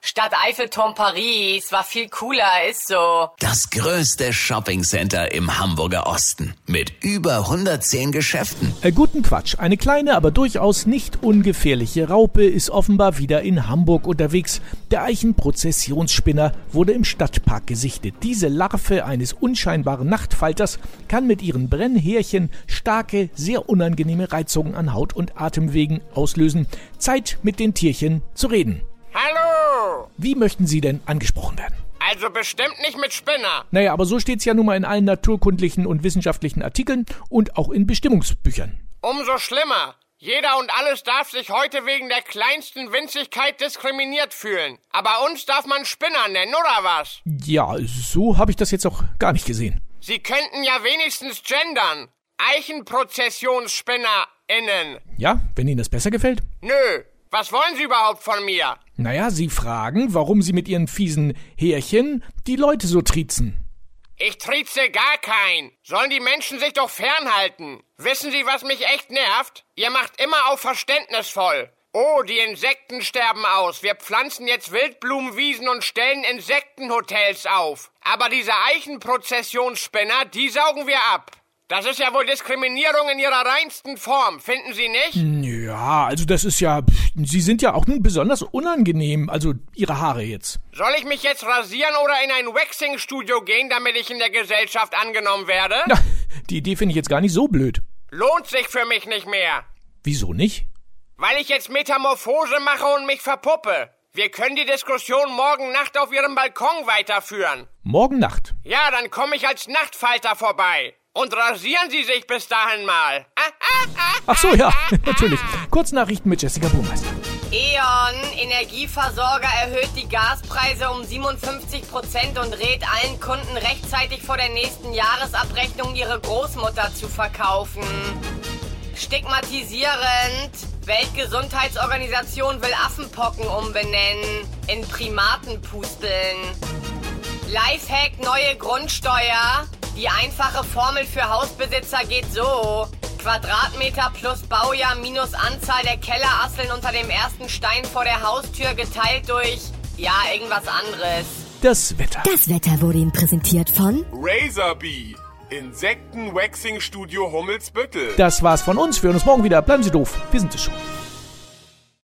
Stadt Eiffelturm Paris war viel cooler, ist so. Das größte Shoppingcenter im Hamburger Osten mit über 110 Geschäften. Äh, guten Quatsch. Eine kleine, aber durchaus nicht ungefährliche Raupe ist offenbar wieder in Hamburg unterwegs. Der Eichenprozessionsspinner wurde im Stadtpark gesichtet. Diese Larve eines unscheinbaren Nachtfalters kann mit ihren Brennhärchen starke, sehr unangenehme Reizungen an Haut und Atemwegen auslösen. Zeit, mit den Tierchen zu reden. Wie möchten Sie denn angesprochen werden? Also bestimmt nicht mit Spinner. Naja, aber so steht's ja nun mal in allen naturkundlichen und wissenschaftlichen Artikeln und auch in Bestimmungsbüchern. Umso schlimmer. Jeder und alles darf sich heute wegen der kleinsten Winzigkeit diskriminiert fühlen. Aber uns darf man Spinner nennen, oder was? Ja, so habe ich das jetzt auch gar nicht gesehen. Sie könnten ja wenigstens gendern. EichenprozessionsspinnerInnen. Ja, wenn Ihnen das besser gefällt? Nö. Was wollen Sie überhaupt von mir? Naja, Sie fragen, warum Sie mit Ihren fiesen Härchen die Leute so triezen. Ich trieze gar kein. Sollen die Menschen sich doch fernhalten. Wissen Sie, was mich echt nervt? Ihr macht immer auf verständnisvoll. Oh, die Insekten sterben aus. Wir pflanzen jetzt Wildblumenwiesen und stellen Insektenhotels auf. Aber diese Eichenprozessionsspinner, die saugen wir ab. Das ist ja wohl Diskriminierung in ihrer reinsten Form, finden Sie nicht? Ja, also das ist ja. Sie sind ja auch nun besonders unangenehm, also Ihre Haare jetzt. Soll ich mich jetzt rasieren oder in ein Waxing-Studio gehen, damit ich in der Gesellschaft angenommen werde? Na, die Idee finde ich jetzt gar nicht so blöd. Lohnt sich für mich nicht mehr. Wieso nicht? Weil ich jetzt Metamorphose mache und mich verpuppe. Wir können die Diskussion morgen Nacht auf Ihrem Balkon weiterführen. Morgen Nacht. Ja, dann komme ich als Nachtfalter vorbei. Und rasieren Sie sich bis dahin mal. Ach so, ja, natürlich. Kurznachrichten mit Jessica Burmeister. E.ON, Energieversorger, erhöht die Gaspreise um 57 Prozent und rät allen Kunden rechtzeitig vor der nächsten Jahresabrechnung ihre Großmutter zu verkaufen. Stigmatisierend. Weltgesundheitsorganisation will Affenpocken umbenennen in Primatenpusteln. Lifehack neue Grundsteuer. Die einfache Formel für Hausbesitzer geht so. Quadratmeter plus Baujahr minus Anzahl der Kellerasseln unter dem ersten Stein vor der Haustür geteilt durch, ja, irgendwas anderes. Das Wetter. Das Wetter wurde Ihnen präsentiert von Razorbee. Insekten-Waxing-Studio Hummelsbüttel. Das war's von uns. Wir hören uns morgen wieder. Bleiben Sie doof. Wir sind es schon.